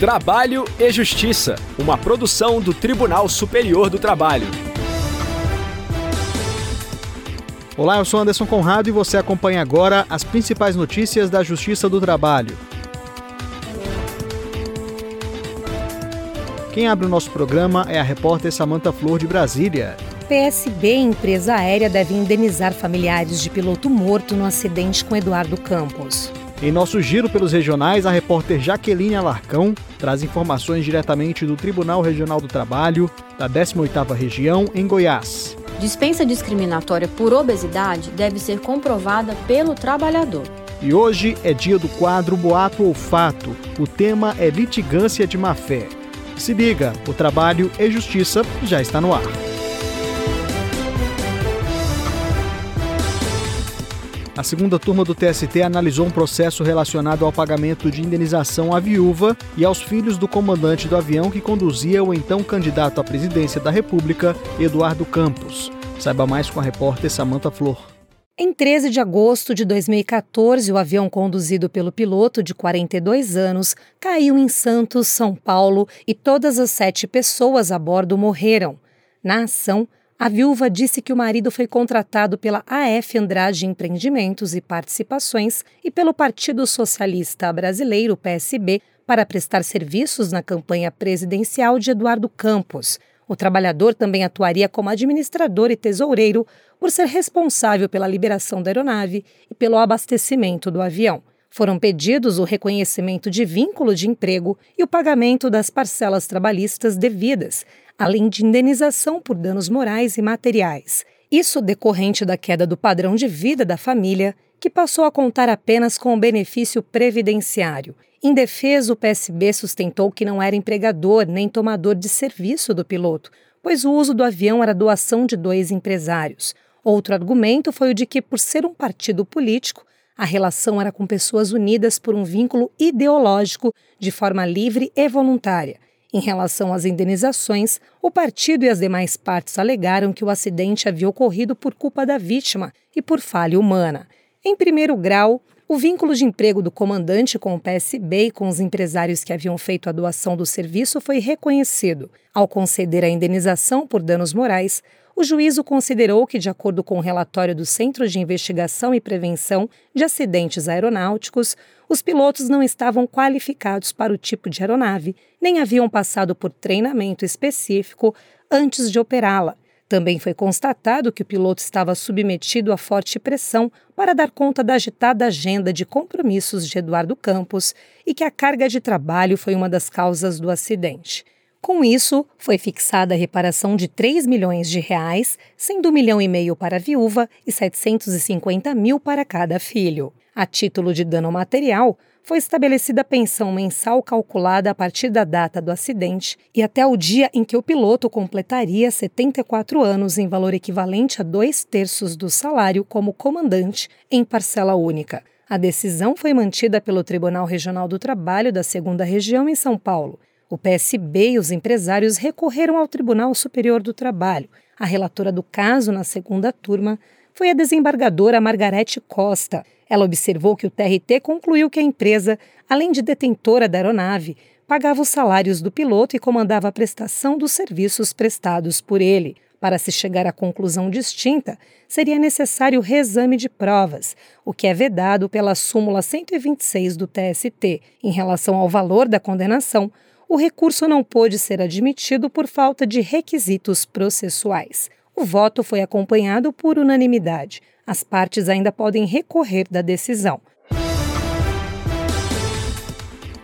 Trabalho e Justiça, uma produção do Tribunal Superior do Trabalho. Olá, eu sou Anderson Conrado e você acompanha agora as principais notícias da Justiça do Trabalho. Quem abre o nosso programa é a repórter Samanta Flor de Brasília. PSB, empresa aérea, deve indenizar familiares de piloto morto no acidente com Eduardo Campos. Em nosso giro pelos regionais, a repórter Jaqueline Alarcão traz informações diretamente do Tribunal Regional do Trabalho da 18ª Região em Goiás. Dispensa discriminatória por obesidade deve ser comprovada pelo trabalhador. E hoje é dia do quadro Boato ou Fato. O tema é litigância de má-fé. Se liga, o trabalho e justiça já está no ar. A segunda turma do TST analisou um processo relacionado ao pagamento de indenização à viúva e aos filhos do comandante do avião que conduzia o então candidato à presidência da República, Eduardo Campos. Saiba mais com a repórter Samanta Flor. Em 13 de agosto de 2014, o avião conduzido pelo piloto de 42 anos caiu em Santos, São Paulo, e todas as sete pessoas a bordo morreram. Na ação, a viúva disse que o marido foi contratado pela AF Andrade Empreendimentos e Participações e pelo Partido Socialista Brasileiro, PSB, para prestar serviços na campanha presidencial de Eduardo Campos. O trabalhador também atuaria como administrador e tesoureiro por ser responsável pela liberação da aeronave e pelo abastecimento do avião. Foram pedidos o reconhecimento de vínculo de emprego e o pagamento das parcelas trabalhistas devidas, além de indenização por danos morais e materiais. Isso decorrente da queda do padrão de vida da família, que passou a contar apenas com o benefício previdenciário. Em defesa, o PSB sustentou que não era empregador nem tomador de serviço do piloto, pois o uso do avião era doação de dois empresários. Outro argumento foi o de que, por ser um partido político, a relação era com pessoas unidas por um vínculo ideológico de forma livre e voluntária em relação às indenizações, o partido e as demais partes alegaram que o acidente havia ocorrido por culpa da vítima e por falha humana. Em primeiro grau, o vínculo de emprego do comandante com o PSB e com os empresários que haviam feito a doação do serviço foi reconhecido. Ao conceder a indenização por danos morais, o juízo considerou que, de acordo com o relatório do Centro de Investigação e Prevenção de Acidentes Aeronáuticos, os pilotos não estavam qualificados para o tipo de aeronave, nem haviam passado por treinamento específico antes de operá-la. Também foi constatado que o piloto estava submetido a forte pressão para dar conta da agitada agenda de compromissos de Eduardo Campos e que a carga de trabalho foi uma das causas do acidente. Com isso, foi fixada a reparação de 3 milhões de reais, sendo um milhão e meio para a viúva e 750 mil para cada filho. A título de dano material, foi estabelecida a pensão mensal calculada a partir da data do acidente e até o dia em que o piloto completaria 74 anos em valor equivalente a dois terços do salário como comandante em parcela única. A decisão foi mantida pelo Tribunal Regional do Trabalho da Segunda Região em São Paulo o PSB e os empresários recorreram ao Tribunal Superior do Trabalho. A relatora do caso na segunda turma foi a desembargadora Margarete Costa. Ela observou que o TRT concluiu que a empresa, além de detentora da aeronave, pagava os salários do piloto e comandava a prestação dos serviços prestados por ele. Para se chegar à conclusão distinta, seria necessário reexame de provas, o que é vedado pela súmula 126 do TST. Em relação ao valor da condenação, o recurso não pôde ser admitido por falta de requisitos processuais. O voto foi acompanhado por unanimidade. As partes ainda podem recorrer da decisão.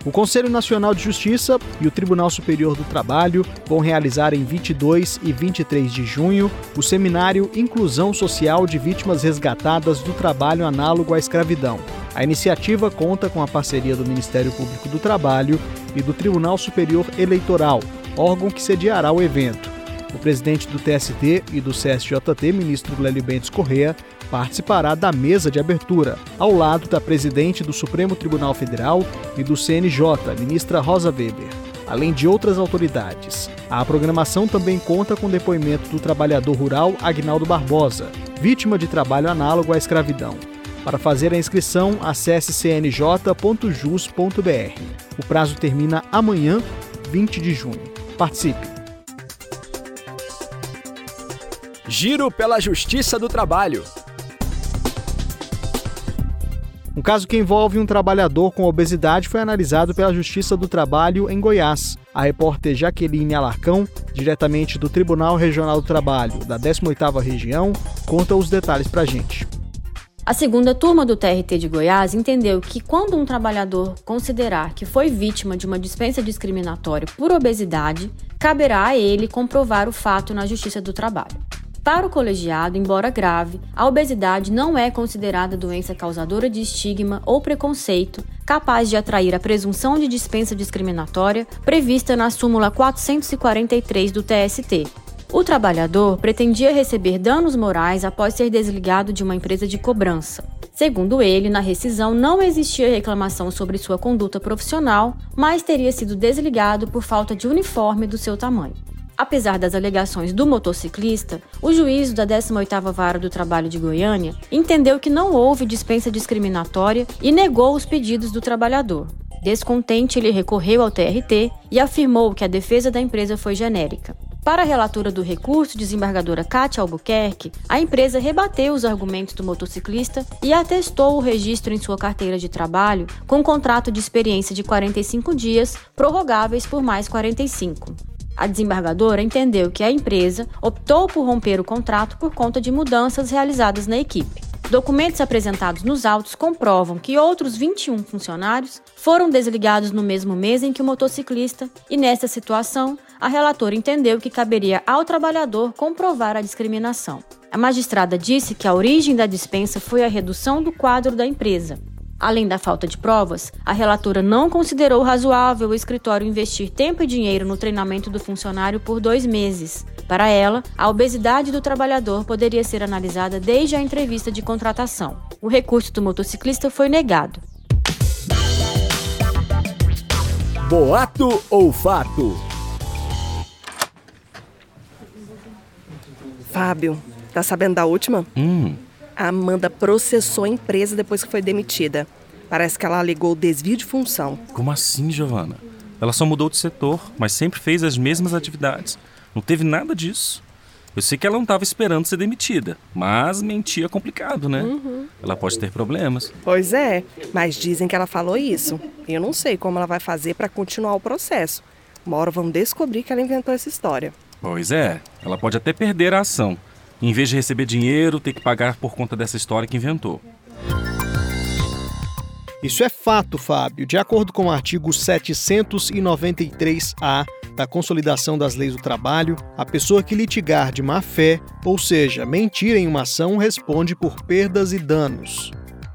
O Conselho Nacional de Justiça e o Tribunal Superior do Trabalho vão realizar em 22 e 23 de junho o seminário Inclusão Social de Vítimas Resgatadas do Trabalho Análogo à Escravidão. A iniciativa conta com a parceria do Ministério Público do Trabalho e do Tribunal Superior Eleitoral, órgão que sediará o evento. O presidente do TST e do CSJT, ministro Lélio Bentes Correa, participará da mesa de abertura, ao lado da presidente do Supremo Tribunal Federal e do CNJ, ministra Rosa Weber, além de outras autoridades. A programação também conta com depoimento do trabalhador rural Agnaldo Barbosa, vítima de trabalho análogo à escravidão. Para fazer a inscrição, acesse cnj.jus.br. O prazo termina amanhã, 20 de junho. Participe! Giro pela Justiça do Trabalho. Um caso que envolve um trabalhador com obesidade foi analisado pela Justiça do Trabalho em Goiás. A repórter Jaqueline Alarcão, diretamente do Tribunal Regional do Trabalho da 18ª Região, conta os detalhes para a gente. A segunda turma do TRT de Goiás entendeu que quando um trabalhador considerar que foi vítima de uma dispensa discriminatória por obesidade, caberá a ele comprovar o fato na Justiça do Trabalho. Para o colegiado, embora grave, a obesidade não é considerada doença causadora de estigma ou preconceito capaz de atrair a presunção de dispensa discriminatória prevista na súmula 443 do TST. O trabalhador pretendia receber danos morais após ser desligado de uma empresa de cobrança. Segundo ele, na rescisão não existia reclamação sobre sua conduta profissional, mas teria sido desligado por falta de uniforme do seu tamanho. Apesar das alegações do motociclista, o juízo da 18ª Vara do Trabalho de Goiânia entendeu que não houve dispensa discriminatória e negou os pedidos do trabalhador. Descontente, ele recorreu ao TRT e afirmou que a defesa da empresa foi genérica. Para a relatora do recurso, desembargadora Cátia Albuquerque, a empresa rebateu os argumentos do motociclista e atestou o registro em sua carteira de trabalho com um contrato de experiência de 45 dias, prorrogáveis por mais 45. A desembargadora entendeu que a empresa optou por romper o contrato por conta de mudanças realizadas na equipe. Documentos apresentados nos autos comprovam que outros 21 funcionários foram desligados no mesmo mês em que o motociclista, e nessa situação, a relatora entendeu que caberia ao trabalhador comprovar a discriminação. A magistrada disse que a origem da dispensa foi a redução do quadro da empresa, Além da falta de provas, a relatora não considerou razoável o escritório investir tempo e dinheiro no treinamento do funcionário por dois meses. Para ela, a obesidade do trabalhador poderia ser analisada desde a entrevista de contratação. O recurso do motociclista foi negado. Boato ou fato? Fábio, tá sabendo da última? Hum. A Amanda processou a empresa depois que foi demitida. Parece que ela alegou desvio de função. Como assim, Giovana? Ela só mudou de setor, mas sempre fez as mesmas atividades. Não teve nada disso. Eu sei que ela não estava esperando ser demitida, mas mentir é complicado, né? Uhum. Ela pode ter problemas. Pois é, mas dizem que ela falou isso. Eu não sei como ela vai fazer para continuar o processo. Uma hora vão descobrir que ela inventou essa história. Pois é, ela pode até perder a ação, em vez de receber dinheiro, ter que pagar por conta dessa história que inventou. Isso é fato, Fábio. De acordo com o artigo 793-A da Consolidação das Leis do Trabalho, a pessoa que litigar de má fé, ou seja, mentir em uma ação, responde por perdas e danos.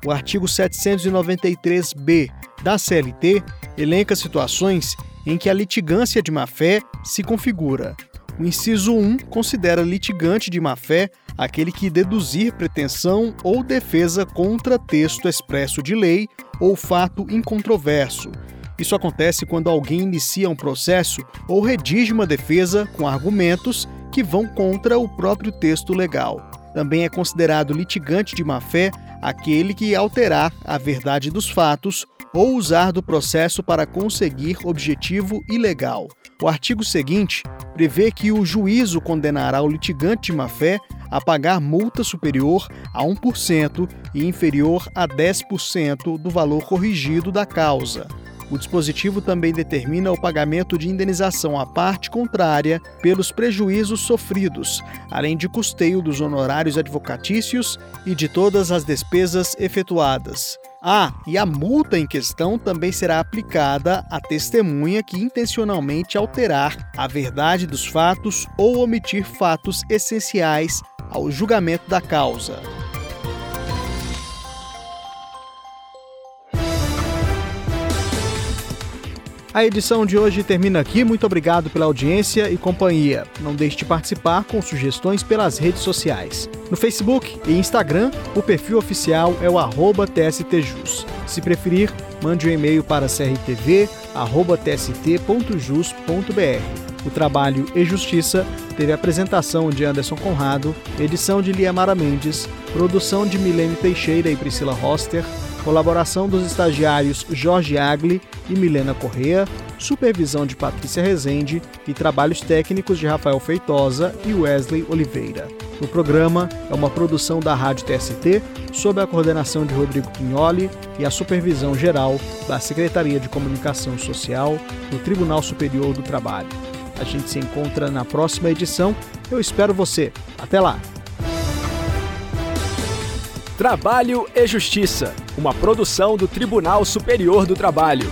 O artigo 793-B da CLT elenca situações em que a litigância de má fé se configura o inciso 1 considera litigante de má-fé aquele que deduzir pretensão ou defesa contra texto expresso de lei ou fato incontroverso. Isso acontece quando alguém inicia um processo ou redige uma defesa com argumentos que vão contra o próprio texto legal. Também é considerado litigante de má-fé aquele que alterar a verdade dos fatos ou usar do processo para conseguir objetivo ilegal. O artigo seguinte prevê que o juízo condenará o litigante de má-fé a pagar multa superior a 1% e inferior a 10% do valor corrigido da causa. O dispositivo também determina o pagamento de indenização à parte contrária pelos prejuízos sofridos, além de custeio dos honorários advocatícios e de todas as despesas efetuadas. Ah, e a multa em questão também será aplicada à testemunha que intencionalmente alterar a verdade dos fatos ou omitir fatos essenciais ao julgamento da causa. A edição de hoje termina aqui. Muito obrigado pela audiência e companhia. Não deixe de participar com sugestões pelas redes sociais. No Facebook e Instagram, o perfil oficial é o TSTJus. Se preferir, mande um e-mail para crtv.tst.jus.br. O Trabalho e Justiça teve apresentação de Anderson Conrado, edição de Liamara Mendes, produção de Milene Teixeira e Priscila Roster, colaboração dos estagiários Jorge Agli e Milena Correa, supervisão de Patrícia Rezende e trabalhos técnicos de Rafael Feitosa e Wesley Oliveira. O programa é uma produção da Rádio TST, sob a coordenação de Rodrigo Pignoli e a supervisão geral da Secretaria de Comunicação Social do Tribunal Superior do Trabalho. A gente se encontra na próxima edição. Eu espero você. Até lá! Trabalho e Justiça, uma produção do Tribunal Superior do Trabalho.